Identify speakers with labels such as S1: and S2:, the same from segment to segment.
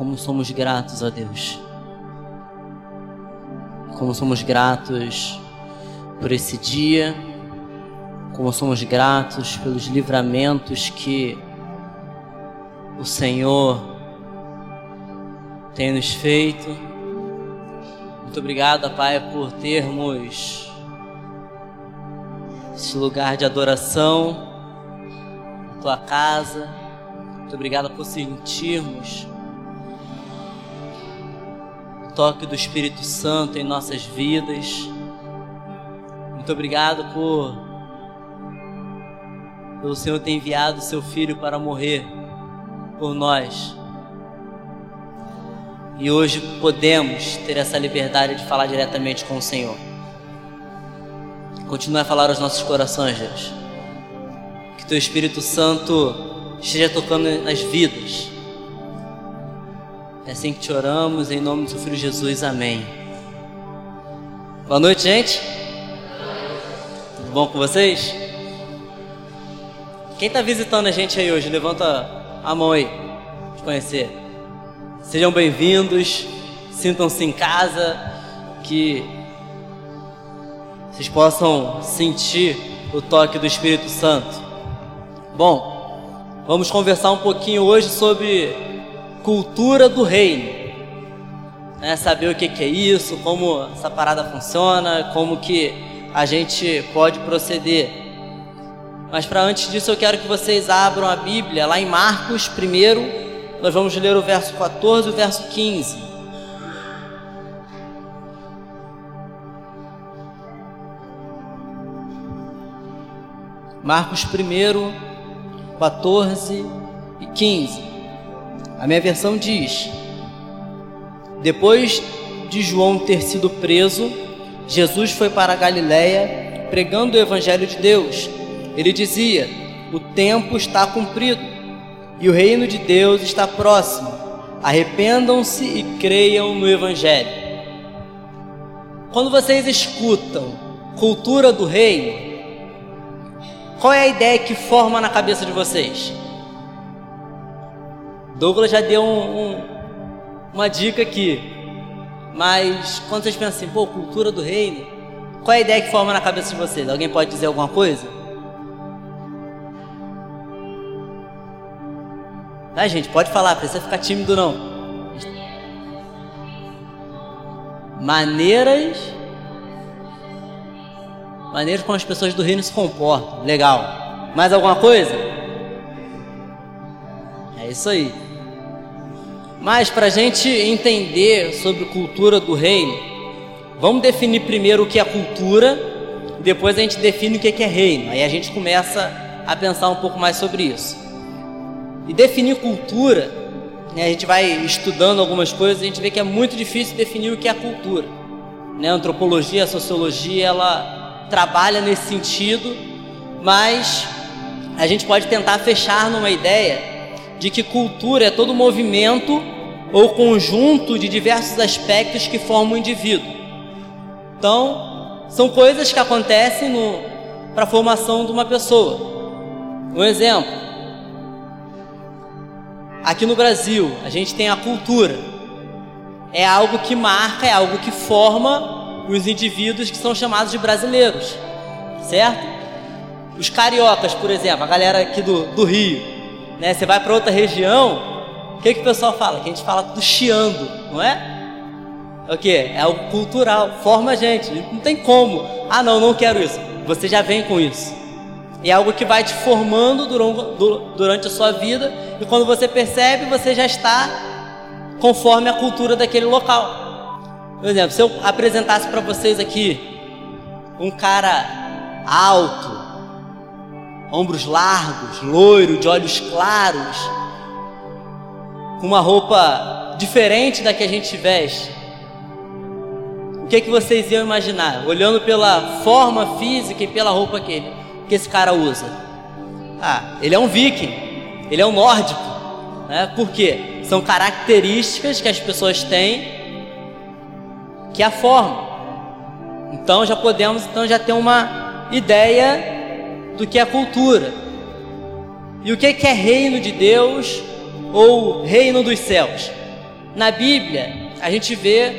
S1: Como somos gratos a Deus. Como somos gratos por esse dia. Como somos gratos pelos livramentos que o Senhor tem nos feito. Muito obrigado, Pai, por termos esse lugar de adoração, tua casa. Muito obrigado por sentirmos toque do Espírito Santo em nossas vidas. Muito obrigado por pelo Senhor ter enviado seu filho para morrer por nós. E hoje podemos ter essa liberdade de falar diretamente com o Senhor. Continue a falar aos nossos corações, Deus. Que teu Espírito Santo esteja tocando nas vidas. É assim que te oramos, em nome do seu Filho Jesus. Amém. Boa noite, gente. Tudo bom com vocês? Quem está visitando a gente aí hoje? Levanta a mão aí. Te conhecer. Sejam bem-vindos, sintam-se em casa, que vocês possam sentir o toque do Espírito Santo. Bom, vamos conversar um pouquinho hoje sobre cultura do reino. Né? Saber o que, que é isso, como essa parada funciona, como que a gente pode proceder. Mas para antes disso eu quero que vocês abram a Bíblia lá em Marcos primeiro nós vamos ler o verso 14 e o verso 15. Marcos 1, 14 e 15. A minha versão diz: Depois de João ter sido preso, Jesus foi para a Galiléia pregando o evangelho de Deus. Ele dizia: O tempo está cumprido e o reino de Deus está próximo. Arrependam-se e creiam no Evangelho. Quando vocês escutam cultura do reino, qual é a ideia que forma na cabeça de vocês? Douglas já deu um, um, uma dica aqui, mas quando vocês pensam assim, pô, cultura do reino, qual é a ideia que forma na cabeça de vocês? Alguém pode dizer alguma coisa? Tá, gente? Pode falar, precisa ficar tímido não. Maneiras. Maneiras como as pessoas do reino se comportam. Legal. Mais alguma coisa? É isso aí. Mas para a gente entender sobre cultura do reino, vamos definir primeiro o que é cultura, depois a gente define o que é reino. Aí a gente começa a pensar um pouco mais sobre isso. E definir cultura, né, a gente vai estudando algumas coisas, a gente vê que é muito difícil definir o que é cultura. Né? A antropologia, a sociologia, ela trabalha nesse sentido, mas a gente pode tentar fechar numa ideia de que cultura é todo movimento ou conjunto de diversos aspectos que formam o indivíduo. Então, são coisas que acontecem para a formação de uma pessoa. Um exemplo: Aqui no Brasil, a gente tem a cultura. É algo que marca, é algo que forma os indivíduos que são chamados de brasileiros, certo? Os cariocas, por exemplo, a galera aqui do, do Rio, né? Você vai para outra região, o que, que o pessoal fala? Que a gente fala do chiando, não é? É o que? É algo cultural, forma a gente, não tem como. Ah, não, não quero isso. Você já vem com isso. É algo que vai te formando durante a sua vida e quando você percebe, você já está conforme a cultura daquele local. Por exemplo, se eu apresentasse para vocês aqui um cara alto, ombros largos, loiro, de olhos claros, com uma roupa diferente da que a gente veste, o que, é que vocês iam imaginar? Olhando pela forma física e pela roupa que que esse cara usa? Ah, ele é um viking, ele é um nórdico, né? Por quê? São características que as pessoas têm que a formam. Então já podemos então já ter uma ideia do que é cultura. E o que é reino de Deus ou reino dos céus? na Bíblia a gente vê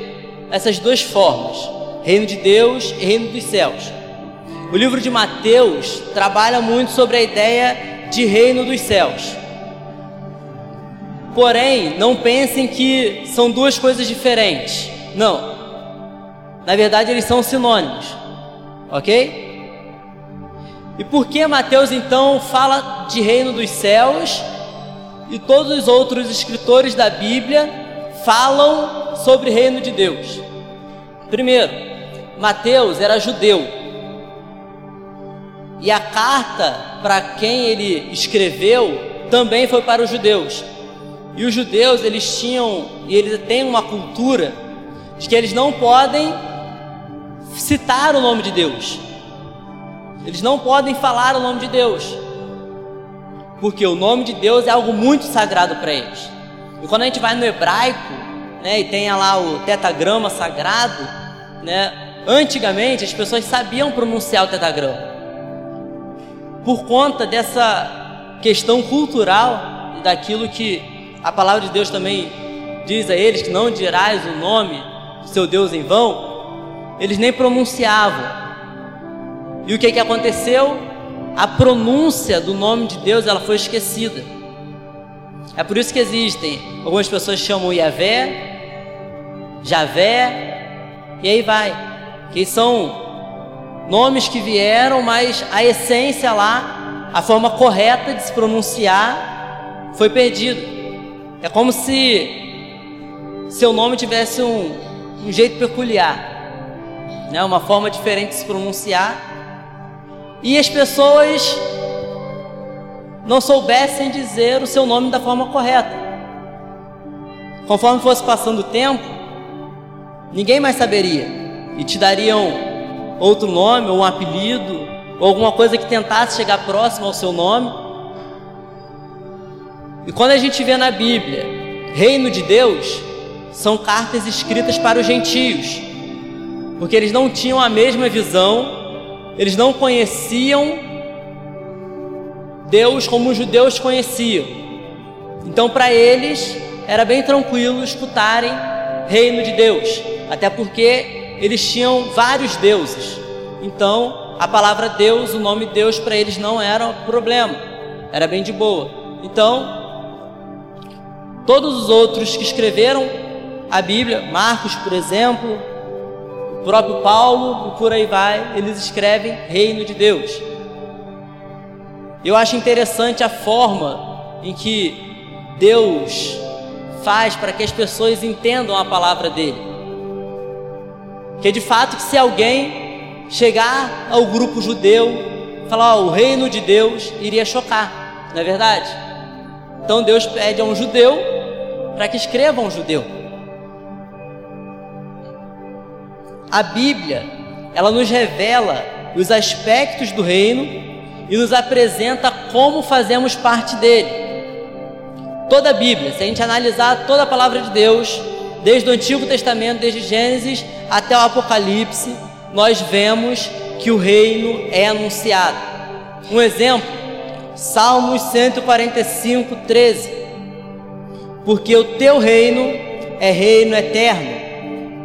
S1: essas duas formas: reino de Deus e reino dos céus. O livro de Mateus trabalha muito sobre a ideia de reino dos céus. Porém, não pensem que são duas coisas diferentes. Não. Na verdade, eles são sinônimos. Ok? E por que Mateus então fala de reino dos céus e todos os outros escritores da Bíblia falam sobre reino de Deus? Primeiro, Mateus era judeu. E a carta para quem ele escreveu também foi para os judeus. E os judeus, eles tinham e eles têm uma cultura de que eles não podem citar o nome de Deus. Eles não podem falar o nome de Deus. Porque o nome de Deus é algo muito sagrado para eles. E quando a gente vai no hebraico, né, e tem lá o tetagrama sagrado, né, antigamente as pessoas sabiam pronunciar o tetagrama. Por conta dessa questão cultural e daquilo que a palavra de Deus também diz a eles que não dirás o nome do seu Deus em vão, eles nem pronunciavam. E o que, que aconteceu? A pronúncia do nome de Deus ela foi esquecida. É por isso que existem algumas pessoas chamam Yahvé, Javé, e aí vai. Que são nomes que vieram, mas a essência lá, a forma correta de se pronunciar foi perdida. É como se seu nome tivesse um, um jeito peculiar, né? uma forma diferente de se pronunciar e as pessoas não soubessem dizer o seu nome da forma correta. Conforme fosse passando o tempo, ninguém mais saberia e te dariam outro nome ou um apelido ou alguma coisa que tentasse chegar próximo ao seu nome. E quando a gente vê na Bíblia, reino de Deus, são cartas escritas para os gentios, porque eles não tinham a mesma visão eles não conheciam Deus como os judeus conheciam. Então, para eles, era bem tranquilo escutarem reino de Deus, até porque eles tinham vários deuses. Então, a palavra Deus, o nome Deus para eles não era um problema, era bem de boa. Então, todos os outros que escreveram a Bíblia, Marcos, por exemplo, próprio Paulo, por aí vai, eles escrevem reino de Deus. Eu acho interessante a forma em que Deus faz para que as pessoas entendam a palavra dele. Que de fato que se alguém chegar ao grupo judeu, falar oh, o reino de Deus iria chocar, não é verdade? Então Deus pede a um judeu para que escreva um judeu. A Bíblia, ela nos revela os aspectos do reino e nos apresenta como fazemos parte dele. Toda a Bíblia, se a gente analisar toda a palavra de Deus, desde o Antigo Testamento, desde Gênesis até o Apocalipse, nós vemos que o reino é anunciado. Um exemplo, Salmos 145, 13. Porque o teu reino é reino eterno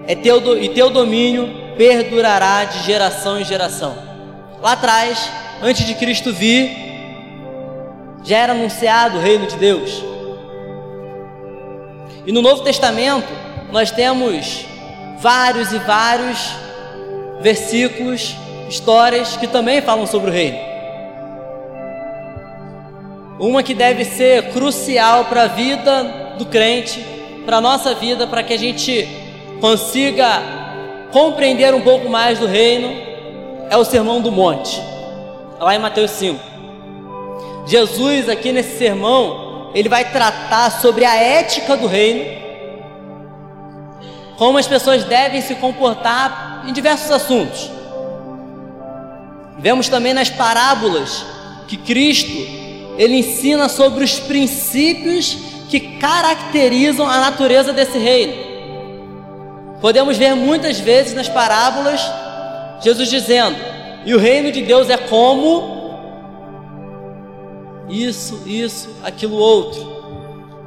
S1: é teu, e teu domínio perdurará de geração em geração. Lá atrás, antes de Cristo vir, já era anunciado o reino de Deus. E no Novo Testamento, nós temos vários e vários versículos, histórias que também falam sobre o reino. Uma que deve ser crucial para a vida do crente, para a nossa vida, para que a gente consiga compreender um pouco mais do reino é o Sermão do Monte, lá em Mateus 5. Jesus, aqui nesse sermão, ele vai tratar sobre a ética do reino, como as pessoas devem se comportar em diversos assuntos. Vemos também nas parábolas que Cristo ele ensina sobre os princípios que caracterizam a natureza desse reino. Podemos ver muitas vezes nas parábolas Jesus dizendo: "E o reino de Deus é como isso, isso, aquilo outro".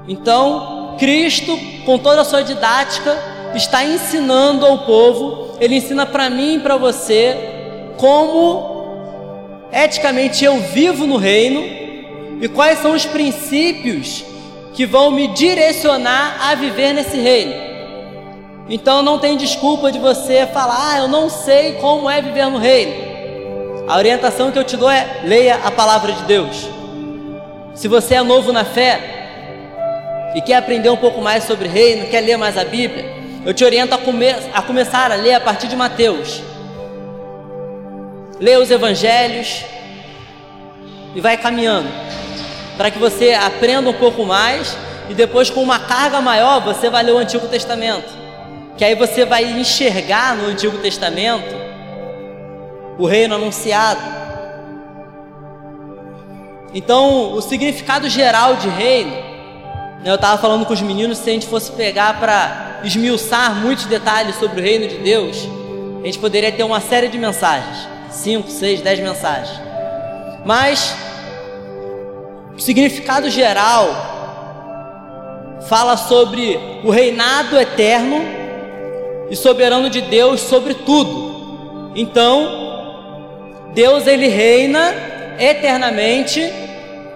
S1: Então, Cristo, com toda a sua didática, está ensinando ao povo, ele ensina para mim e para você como eticamente eu vivo no reino e quais são os princípios que vão me direcionar a viver nesse reino. Então não tem desculpa de você falar, ah, eu não sei como é viver no reino. A orientação que eu te dou é leia a palavra de Deus. Se você é novo na fé e quer aprender um pouco mais sobre reino, quer ler mais a Bíblia, eu te oriento a, come a começar a ler a partir de Mateus. Leia os evangelhos e vai caminhando para que você aprenda um pouco mais e depois com uma carga maior você vai ler o Antigo Testamento. Que aí você vai enxergar no Antigo Testamento o reino anunciado. Então, o significado geral de reino, né, eu estava falando com os meninos, se a gente fosse pegar para esmiuçar muitos detalhes sobre o reino de Deus, a gente poderia ter uma série de mensagens, cinco, seis, dez mensagens. Mas o significado geral fala sobre o reinado eterno e soberano de Deus sobre tudo. Então, Deus ele reina eternamente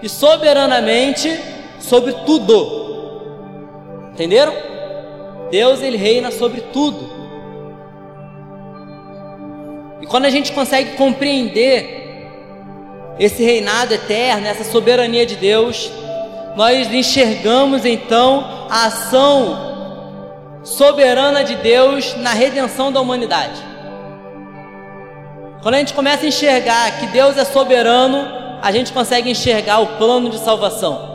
S1: e soberanamente sobre tudo. Entenderam? Deus ele reina sobre tudo. E quando a gente consegue compreender esse reinado eterno, essa soberania de Deus, nós enxergamos então a ação soberana de Deus na redenção da humanidade. Quando a gente começa a enxergar que Deus é soberano, a gente consegue enxergar o plano de salvação.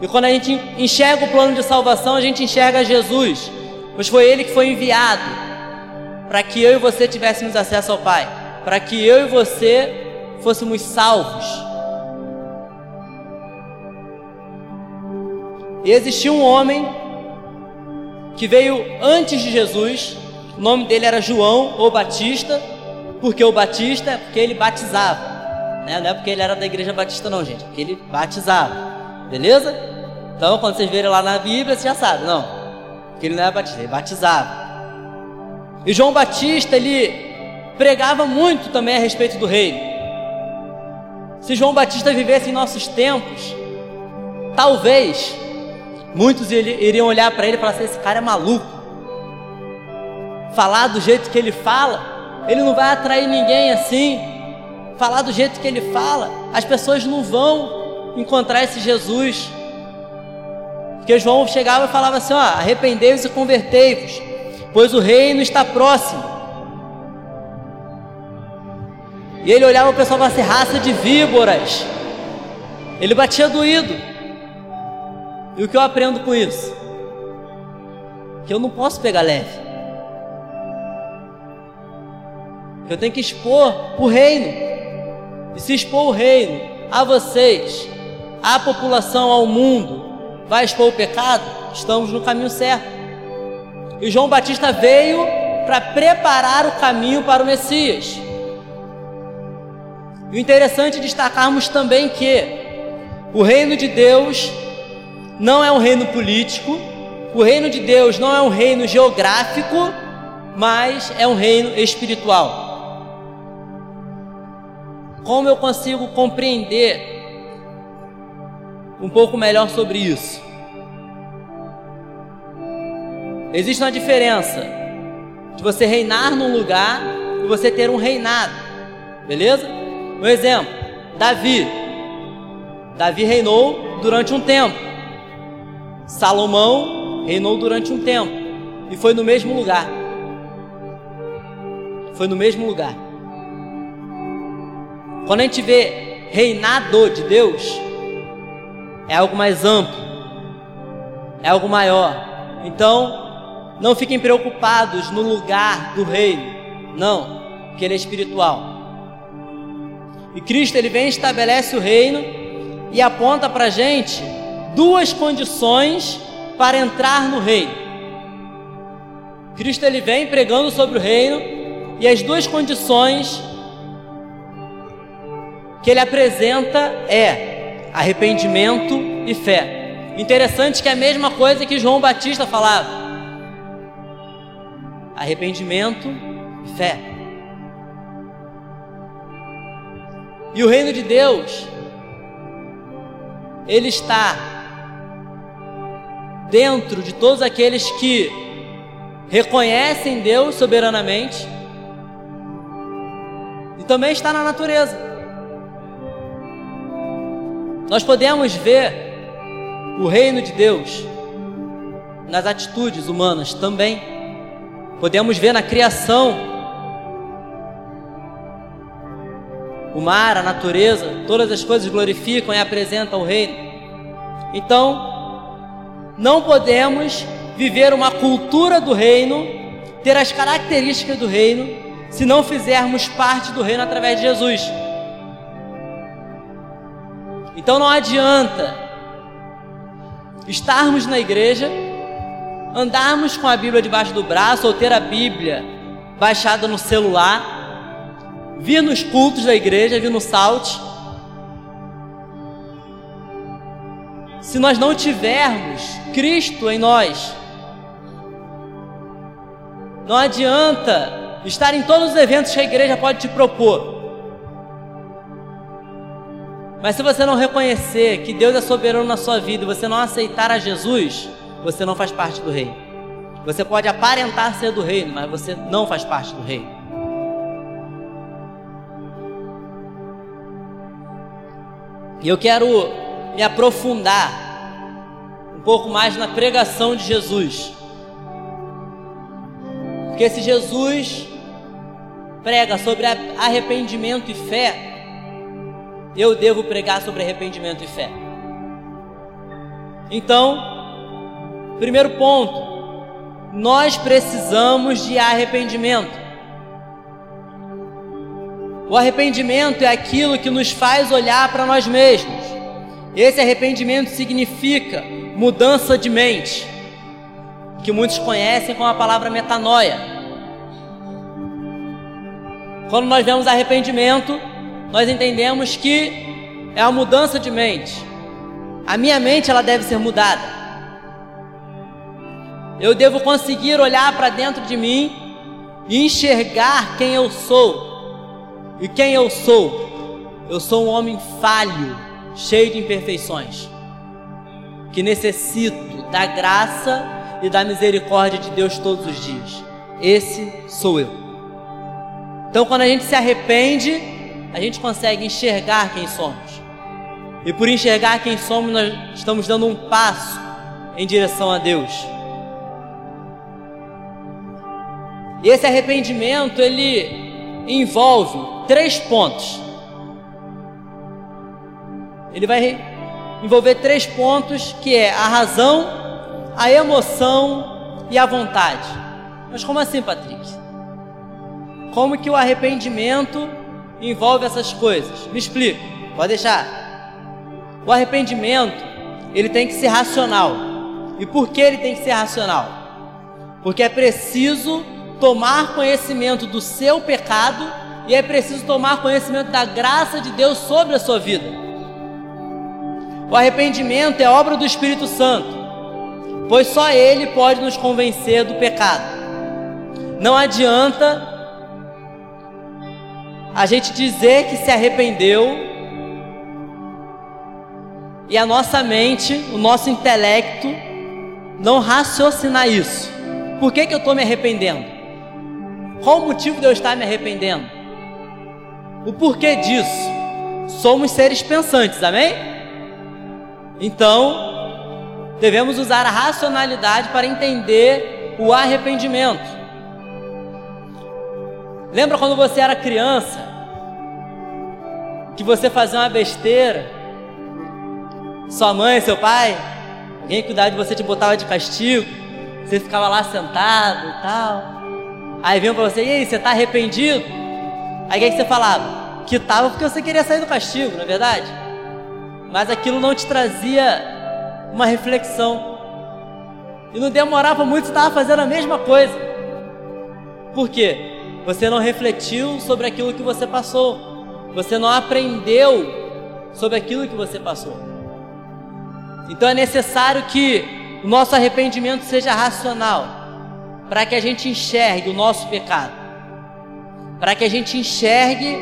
S1: E quando a gente enxerga o plano de salvação, a gente enxerga Jesus, pois foi Ele que foi enviado para que eu e você tivéssemos acesso ao Pai, para que eu e você fôssemos salvos. E existia um homem que veio antes de Jesus, o nome dele era João ou Batista, porque o Batista é porque ele batizava. Né? Não é porque ele era da igreja batista, não, gente, é porque ele batizava. Beleza? Então, quando vocês verem lá na Bíblia, você já sabe, não. Porque ele não era batista, ele batizava. E João Batista, ele pregava muito também a respeito do reino. Se João Batista vivesse em nossos tempos, talvez muitos iriam olhar para ele e falar assim: esse cara é maluco. Falar do jeito que ele fala, ele não vai atrair ninguém assim. Falar do jeito que ele fala, as pessoas não vão encontrar esse Jesus. Porque João chegava e falava assim: ó, arrependei-vos e convertei-vos, pois o reino está próximo. E ele olhava o pessoal e falava assim: raça de víboras. Ele batia doído. E o que eu aprendo com isso? Que eu não posso pegar leve. Que eu tenho que expor o reino. E se expor o reino a vocês, à população, ao mundo, vai expor o pecado, estamos no caminho certo. E João Batista veio para preparar o caminho para o Messias. E o interessante é destacarmos também que o reino de Deus não é um reino político, o reino de Deus não é um reino geográfico, mas é um reino espiritual. Como eu consigo compreender um pouco melhor sobre isso? Existe uma diferença de você reinar num lugar e você ter um reinado, beleza? Um exemplo: Davi. Davi reinou durante um tempo. Salomão reinou durante um tempo. E foi no mesmo lugar. Foi no mesmo lugar. Quando a gente vê reinado de Deus, é algo mais amplo, é algo maior. Então, não fiquem preocupados no lugar do reino, não, porque ele é espiritual. E Cristo ele vem estabelece o reino e aponta para a gente duas condições para entrar no reino. Cristo ele vem pregando sobre o reino e as duas condições que ele apresenta é arrependimento e fé. Interessante que é a mesma coisa que João Batista falava: arrependimento e fé. E o reino de Deus, ele está dentro de todos aqueles que reconhecem Deus soberanamente e também está na natureza. Nós podemos ver o reino de Deus nas atitudes humanas também. Podemos ver na criação, o mar, a natureza, todas as coisas glorificam e apresentam o reino. Então, não podemos viver uma cultura do reino, ter as características do reino, se não fizermos parte do reino através de Jesus. Então não adianta estarmos na igreja, andarmos com a Bíblia debaixo do braço ou ter a Bíblia baixada no celular, vir nos cultos da igreja, vir no salte. Se nós não tivermos Cristo em nós, não adianta estar em todos os eventos que a igreja pode te propor. Mas se você não reconhecer que Deus é soberano na sua vida e você não aceitar a Jesus, você não faz parte do reino. Você pode aparentar ser do reino, mas você não faz parte do reino. E eu quero me aprofundar um pouco mais na pregação de Jesus. Porque se Jesus prega sobre arrependimento e fé, eu devo pregar sobre arrependimento e fé. Então, primeiro ponto, nós precisamos de arrependimento. O arrependimento é aquilo que nos faz olhar para nós mesmos. Esse arrependimento significa mudança de mente, que muitos conhecem com a palavra metanoia. Quando nós vemos arrependimento, nós entendemos que é uma mudança de mente. A minha mente ela deve ser mudada. Eu devo conseguir olhar para dentro de mim e enxergar quem eu sou. E quem eu sou? Eu sou um homem falho, cheio de imperfeições, que necessito da graça e da misericórdia de Deus todos os dias. Esse sou eu. Então, quando a gente se arrepende, a gente consegue enxergar quem somos. E por enxergar quem somos, nós estamos dando um passo em direção a Deus. E esse arrependimento, ele envolve três pontos. Ele vai envolver três pontos, que é a razão, a emoção e a vontade. Mas como assim, Patrick? Como que o arrependimento envolve essas coisas? Me explica. Pode deixar. O arrependimento, ele tem que ser racional. E por que ele tem que ser racional? Porque é preciso tomar conhecimento do seu pecado e é preciso tomar conhecimento da graça de Deus sobre a sua vida. O arrependimento é obra do Espírito Santo, pois só ele pode nos convencer do pecado. Não adianta a gente dizer que se arrependeu e a nossa mente, o nosso intelecto não raciocinar isso. Por que, que eu estou me arrependendo? Qual o motivo de eu estar me arrependendo? O porquê disso? Somos seres pensantes, amém? Então, devemos usar a racionalidade para entender o arrependimento. Lembra quando você era criança? Que você fazia uma besteira? Sua mãe, seu pai, alguém cuidava de você te botava de castigo, você ficava lá sentado e tal. Aí vinha pra você, e aí, você tá arrependido? Aí o que você falava? Que tava porque você queria sair do castigo, não é verdade? Mas aquilo não te trazia uma reflexão. E não demorava muito, você estava fazendo a mesma coisa. Por quê? Você não refletiu sobre aquilo que você passou. Você não aprendeu sobre aquilo que você passou. Então é necessário que o nosso arrependimento seja racional, para que a gente enxergue o nosso pecado, para que a gente enxergue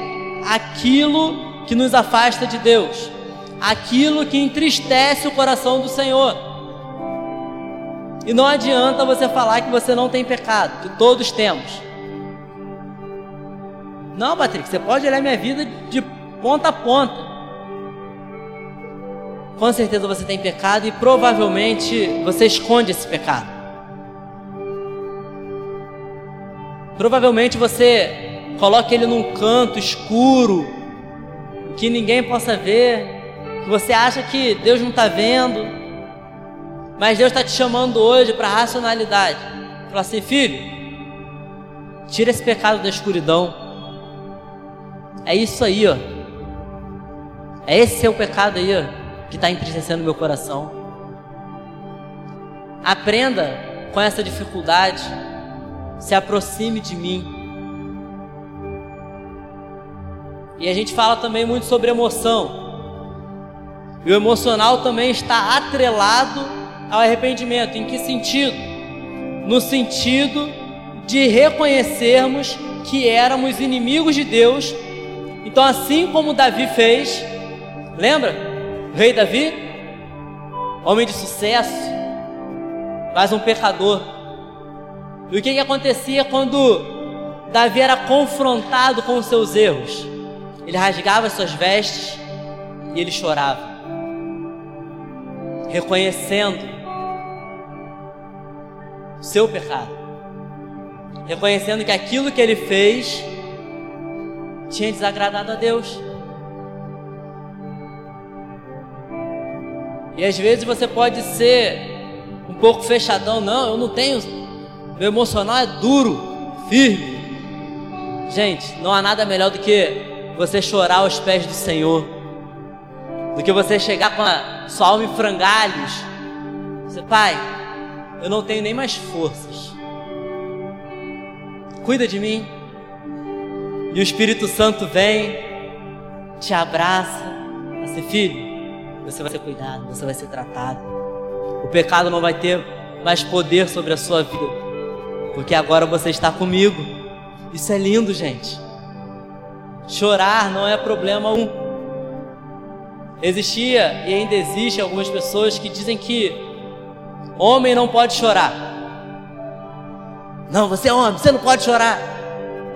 S1: aquilo que nos afasta de Deus, aquilo que entristece o coração do Senhor. E não adianta você falar que você não tem pecado, que todos temos. Não, Patrick, você pode olhar minha vida de ponta a ponta. Com certeza você tem pecado e provavelmente você esconde esse pecado. Provavelmente você coloca ele num canto escuro, que ninguém possa ver, você acha que Deus não está vendo, mas Deus está te chamando hoje para a racionalidade. Fala assim, filho, tira esse pecado da escuridão é isso aí, ó. É esse seu pecado aí, ó, que está entristecendo meu coração. Aprenda com essa dificuldade. Se aproxime de mim. E a gente fala também muito sobre emoção. E o emocional também está atrelado ao arrependimento. Em que sentido? No sentido de reconhecermos que éramos inimigos de Deus então, assim como Davi fez, lembra? O rei Davi, homem de sucesso, mas um pecador. E o que, que acontecia quando Davi era confrontado com os seus erros? Ele rasgava suas vestes e ele chorava, reconhecendo o seu pecado, reconhecendo que aquilo que ele fez tinha desagradado a Deus. E às vezes você pode ser um pouco fechadão, não, eu não tenho, meu emocional é duro, firme. Gente, não há nada melhor do que você chorar aos pés do Senhor, do que você chegar com a sua alma em frangalhos. Você, pai, eu não tenho nem mais forças. Cuida de mim. E o Espírito Santo vem, te abraça, assim, filho, você vai ser cuidado, você vai ser tratado. O pecado não vai ter mais poder sobre a sua vida, porque agora você está comigo. Isso é lindo, gente. Chorar não é problema um. Existia e ainda existe algumas pessoas que dizem que homem não pode chorar. Não, você é homem, você não pode chorar.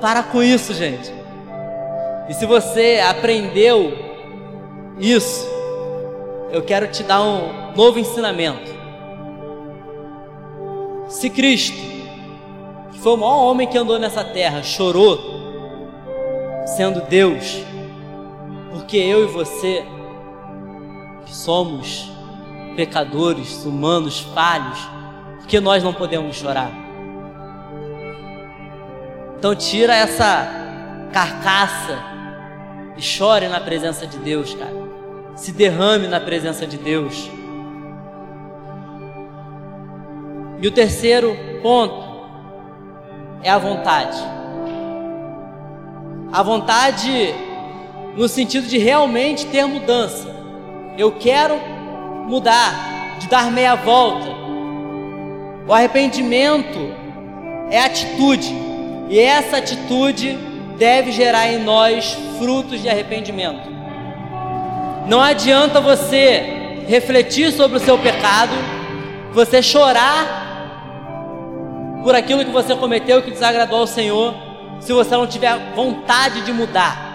S1: Para com isso, gente. E se você aprendeu isso, eu quero te dar um novo ensinamento. Se Cristo, que foi o maior homem que andou nessa terra, chorou, sendo Deus, porque eu e você, somos pecadores, humanos, falhos, porque nós não podemos chorar? Então tira essa carcaça e chore na presença de Deus, cara. Se derrame na presença de Deus. E o terceiro ponto é a vontade. A vontade no sentido de realmente ter mudança. Eu quero mudar, de dar meia volta. O arrependimento é atitude. E essa atitude deve gerar em nós frutos de arrependimento. Não adianta você refletir sobre o seu pecado, você chorar por aquilo que você cometeu que desagradou ao Senhor, se você não tiver vontade de mudar.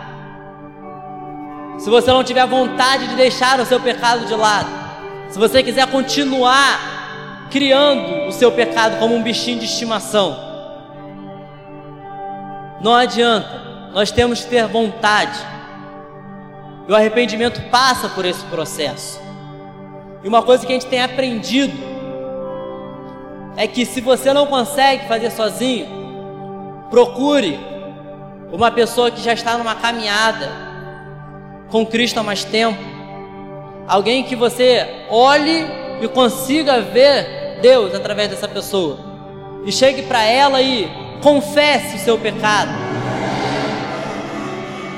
S1: Se você não tiver vontade de deixar o seu pecado de lado. Se você quiser continuar criando o seu pecado como um bichinho de estimação não adianta, nós temos que ter vontade. E o arrependimento passa por esse processo. E uma coisa que a gente tem aprendido é que se você não consegue fazer sozinho, procure uma pessoa que já está numa caminhada com Cristo há mais tempo. Alguém que você olhe e consiga ver Deus através dessa pessoa. E chegue para ela e confesse o seu pecado.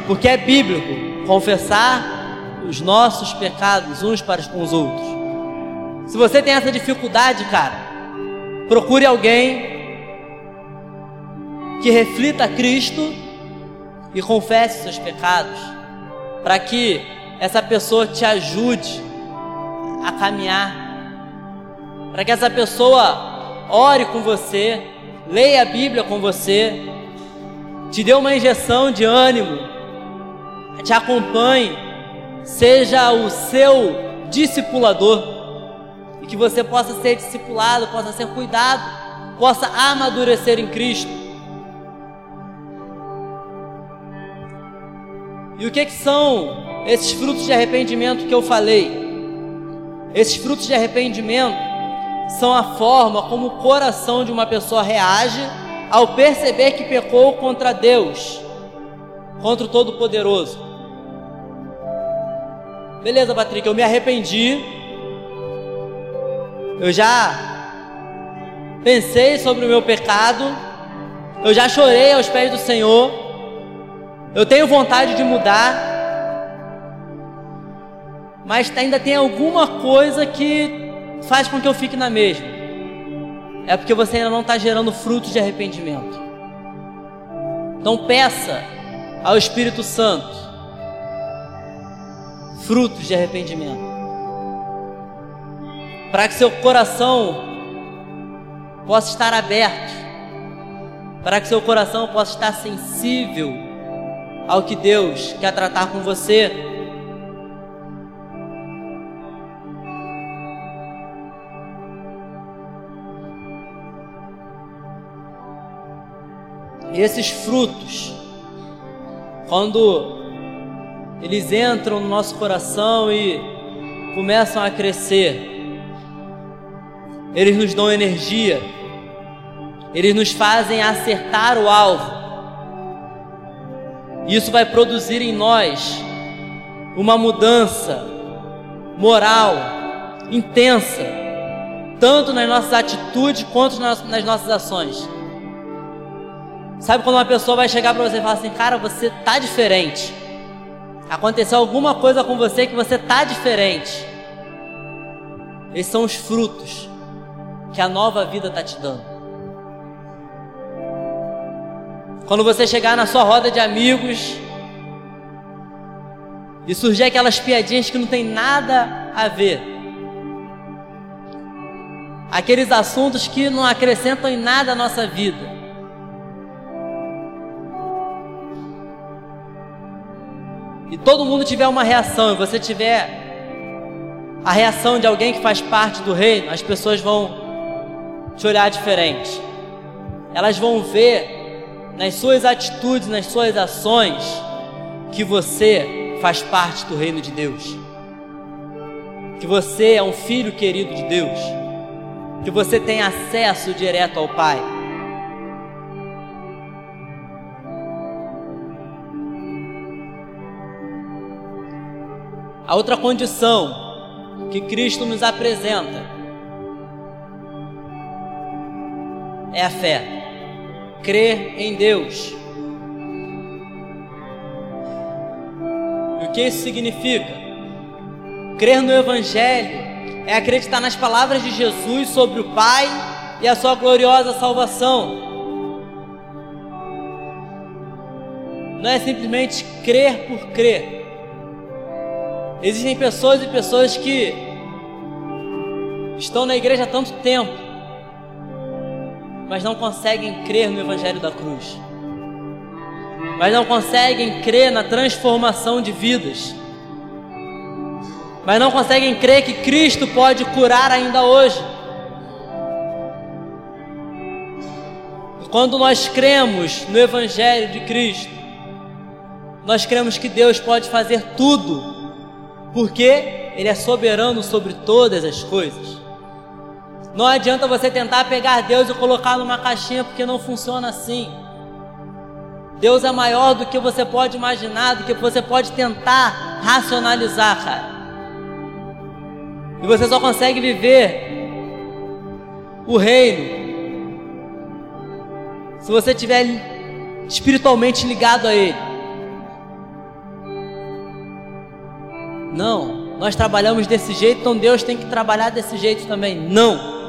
S1: Porque é bíblico confessar os nossos pecados uns para com os outros. Se você tem essa dificuldade, cara, procure alguém que reflita Cristo e confesse seus pecados, para que essa pessoa te ajude a caminhar, para que essa pessoa ore com você, leia a Bíblia com você, te dê uma injeção de ânimo, te acompanhe, seja o seu discipulador e que você possa ser discipulado, possa ser cuidado, possa amadurecer em Cristo. E o que, que são esses frutos de arrependimento que eu falei? Esses frutos de arrependimento são a forma como o coração de uma pessoa reage ao perceber que pecou contra Deus, contra o Todo-Poderoso. Beleza, Patrick, eu me arrependi. Eu já pensei sobre o meu pecado. Eu já chorei aos pés do Senhor. Eu tenho vontade de mudar, mas ainda tem alguma coisa que faz com que eu fique na mesma. É porque você ainda não está gerando frutos de arrependimento. Então peça ao Espírito Santo frutos de arrependimento, para que seu coração possa estar aberto, para que seu coração possa estar sensível ao que Deus quer tratar com você. Esses frutos, quando eles entram no nosso coração e começam a crescer, eles nos dão energia, eles nos fazem acertar o alvo. Isso vai produzir em nós uma mudança moral intensa, tanto nas nossas atitudes quanto nas nossas ações. Sabe quando uma pessoa vai chegar para você e falar assim: "Cara, você tá diferente. Aconteceu alguma coisa com você que você tá diferente". Esses são os frutos que a nova vida tá te dando. Quando você chegar na sua roda de amigos e surgir aquelas piadinhas que não tem nada a ver. Aqueles assuntos que não acrescentam em nada a nossa vida. E todo mundo tiver uma reação e você tiver a reação de alguém que faz parte do reino, as pessoas vão te olhar diferente. Elas vão ver nas suas atitudes, nas suas ações, que você faz parte do reino de Deus. Que você é um filho querido de Deus. Que você tem acesso direto ao Pai. A outra condição que Cristo nos apresenta é a fé crer em Deus. E o que isso significa? Crer no Evangelho é acreditar nas palavras de Jesus sobre o Pai e a sua gloriosa salvação. Não é simplesmente crer por crer. Existem pessoas e pessoas que estão na igreja há tanto tempo mas não conseguem crer no Evangelho da cruz, mas não conseguem crer na transformação de vidas, mas não conseguem crer que Cristo pode curar ainda hoje. Quando nós cremos no Evangelho de Cristo, nós cremos que Deus pode fazer tudo, porque Ele é soberano sobre todas as coisas. Não adianta você tentar pegar Deus e colocar numa caixinha, porque não funciona assim. Deus é maior do que você pode imaginar, do que você pode tentar racionalizar, cara. E você só consegue viver o reino se você estiver espiritualmente ligado a Ele. Não, nós trabalhamos desse jeito, então Deus tem que trabalhar desse jeito também. Não.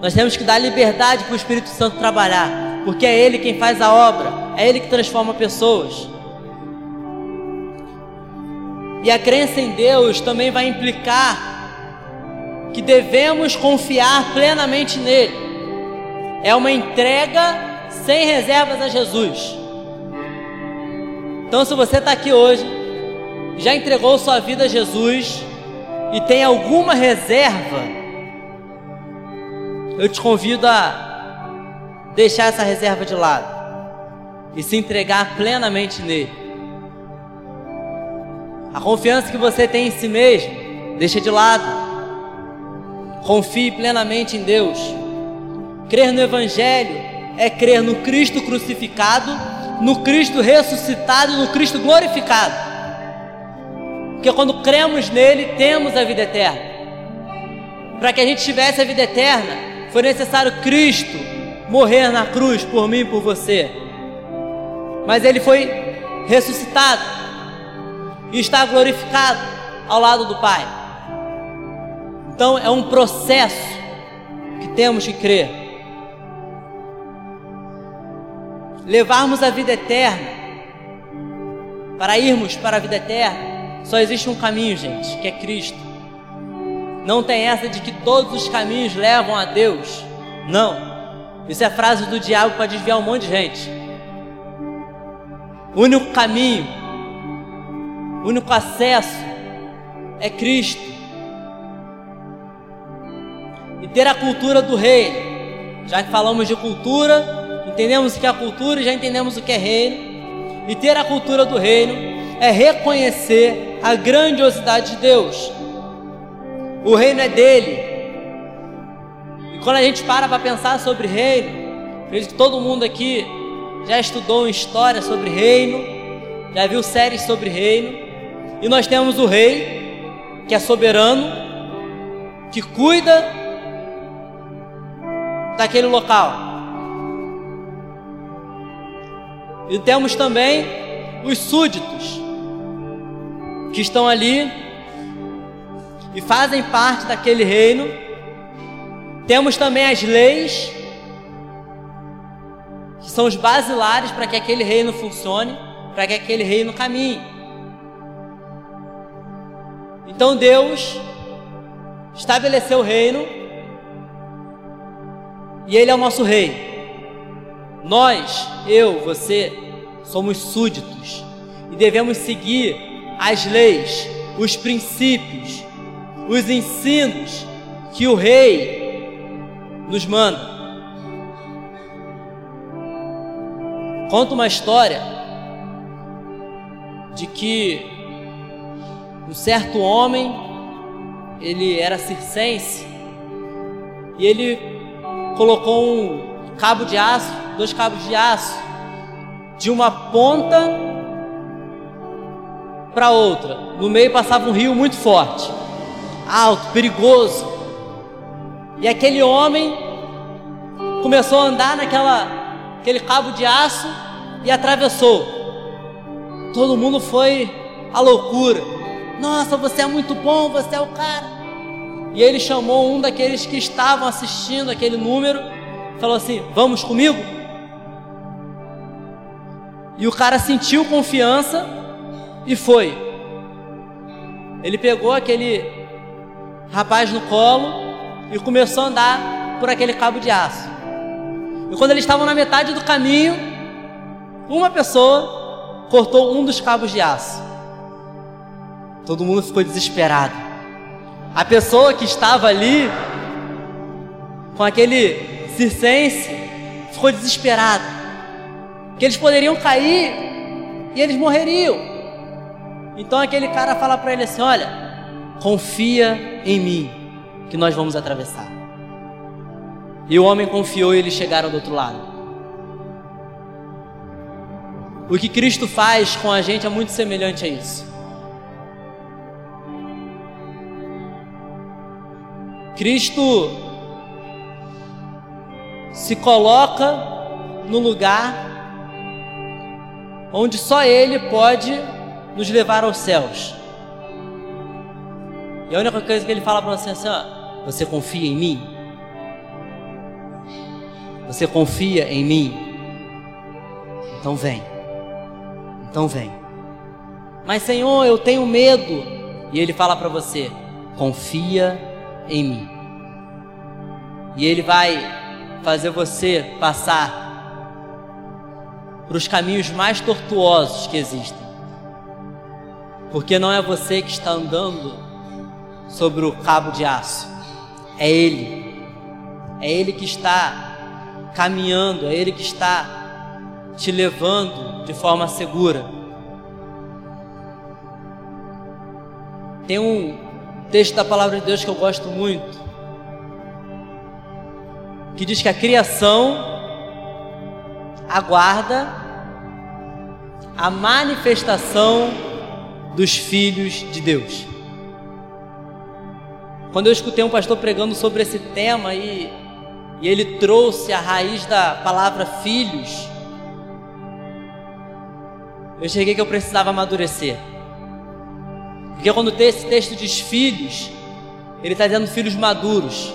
S1: Nós temos que dar liberdade para o Espírito Santo trabalhar, porque é Ele quem faz a obra, é Ele que transforma pessoas. E a crença em Deus também vai implicar que devemos confiar plenamente nele. É uma entrega sem reservas a Jesus. Então, se você está aqui hoje, já entregou sua vida a Jesus e tem alguma reserva, eu te convido a deixar essa reserva de lado e se entregar plenamente nele. A confiança que você tem em si mesmo, deixa de lado. Confie plenamente em Deus. Crer no Evangelho é crer no Cristo crucificado, no Cristo ressuscitado e no Cristo glorificado. Porque quando cremos nele, temos a vida eterna. Para que a gente tivesse a vida eterna, foi necessário Cristo morrer na cruz por mim e por você. Mas ele foi ressuscitado e está glorificado ao lado do Pai. Então é um processo que temos que crer. Levarmos a vida eterna, para irmos para a vida eterna, só existe um caminho, gente, que é Cristo. Não tem essa de que todos os caminhos levam a Deus. Não. Isso é frase do diabo para desviar um monte de gente. O único caminho, o único acesso é Cristo. E ter a cultura do reino. Já que falamos de cultura, entendemos o que é cultura e já entendemos o que é reino. E ter a cultura do reino é reconhecer a grandiosidade de Deus. O reino é dele. E quando a gente para para pensar sobre reino, acredito que todo mundo aqui já estudou história sobre reino, já viu séries sobre reino, e nós temos o rei, que é soberano, que cuida daquele local. E temos também os súditos, que estão ali e fazem parte daquele reino. Temos também as leis que são os basilares para que aquele reino funcione, para que aquele reino caminhe. Então Deus estabeleceu o reino e Ele é o nosso rei. Nós, eu, você, somos súditos e devemos seguir as leis, os princípios, os ensinos que o rei nos manda. Conta uma história de que um certo homem, ele era circense, e ele colocou um cabo de aço, dois cabos de aço, de uma ponta para outra. No meio passava um rio muito forte, alto, perigoso. E aquele homem começou a andar naquela aquele cabo de aço e atravessou. Todo mundo foi à loucura. Nossa, você é muito bom, você é o cara. E ele chamou um daqueles que estavam assistindo aquele número, falou assim: Vamos comigo? E o cara sentiu confiança e foi. Ele pegou aquele rapaz no colo e começou a andar por aquele cabo de aço. E quando eles estavam na metade do caminho, uma pessoa cortou um dos cabos de aço. Todo mundo ficou desesperado. A pessoa que estava ali, com aquele circense, ficou desesperada. Que eles poderiam cair e eles morreriam. Então aquele cara fala para ele assim: Olha, confia em mim, que nós vamos atravessar. E o homem confiou e eles chegaram do outro lado. O que Cristo faz com a gente é muito semelhante a isso. Cristo se coloca no lugar onde só Ele pode nos levar aos céus. E a única coisa que ele fala para você é assim: ó, você confia em mim? Você confia em mim? Então vem. Então vem. Mas Senhor, eu tenho medo. E ele fala para você: confia em mim. E ele vai fazer você passar para os caminhos mais tortuosos que existem. Porque não é você que está andando sobre o cabo de aço, é Ele. É Ele que está caminhando, é Ele que está te levando de forma segura. Tem um texto da palavra de Deus que eu gosto muito, que diz que a criação aguarda a manifestação dos filhos de Deus. Quando eu escutei um pastor pregando sobre esse tema e, e ele trouxe a raiz da palavra filhos, eu cheguei que eu precisava amadurecer. Porque quando esse texto diz filhos, ele está dizendo filhos maduros.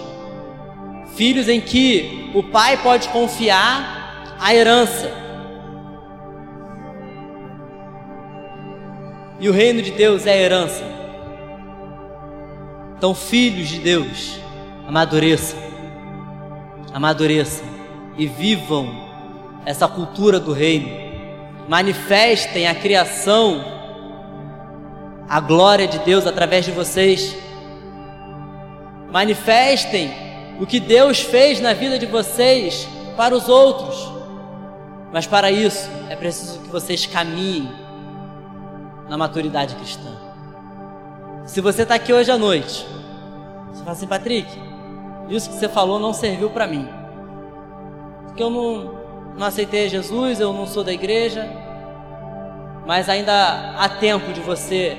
S1: Filhos em que o pai pode confiar a herança. E o reino de Deus é a herança. Então, filhos de Deus, amadureçam, amadureçam e vivam essa cultura do reino. Manifestem a criação, a glória de Deus através de vocês. Manifestem o que Deus fez na vida de vocês para os outros. Mas para isso é preciso que vocês caminhem na maturidade cristã. Se você está aqui hoje à noite, você fala assim, Patrick, isso que você falou não serviu para mim. Porque eu não, não aceitei Jesus, eu não sou da igreja, mas ainda há tempo de você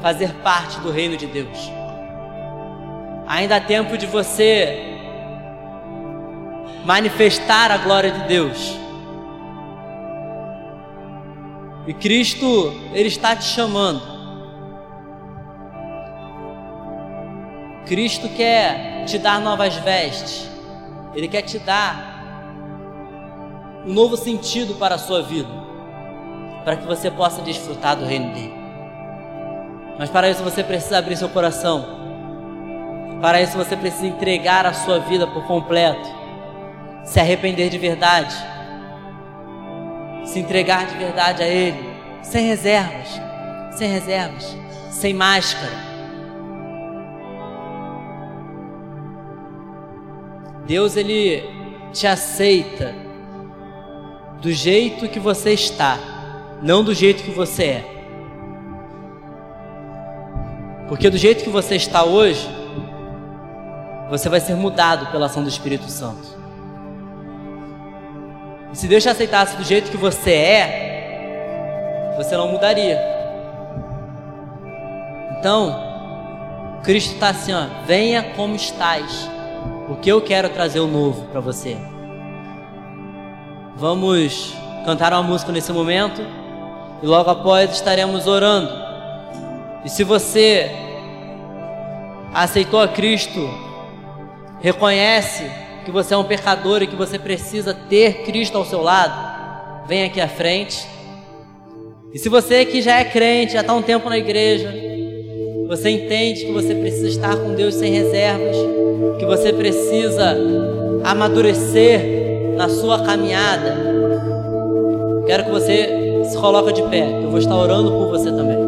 S1: fazer parte do reino de Deus. Ainda há tempo de você manifestar a glória de Deus. E Cristo, Ele está te chamando. Cristo quer te dar novas vestes. Ele quer te dar um novo sentido para a sua vida, para que você possa desfrutar do reino dele. Mas para isso você precisa abrir seu coração. Para isso você precisa entregar a sua vida por completo se arrepender de verdade, se entregar de verdade a Ele, sem reservas, sem reservas, sem máscara. Deus ele te aceita do jeito que você está, não do jeito que você é. Porque do jeito que você está hoje, você vai ser mudado pela ação do Espírito Santo. E se Deus te aceitasse do jeito que você é, você não mudaria. Então, Cristo está assim, ó, venha como estás, porque eu quero trazer o novo para você. Vamos cantar uma música nesse momento e logo após estaremos orando. E se você aceitou a Cristo, reconhece que você é um pecador e que você precisa ter Cristo ao seu lado, vem aqui à frente. E se você que já é crente, já está um tempo na igreja, você entende que você precisa estar com Deus sem reservas, que você precisa amadurecer na sua caminhada, quero que você se coloque de pé, eu vou estar orando por você também.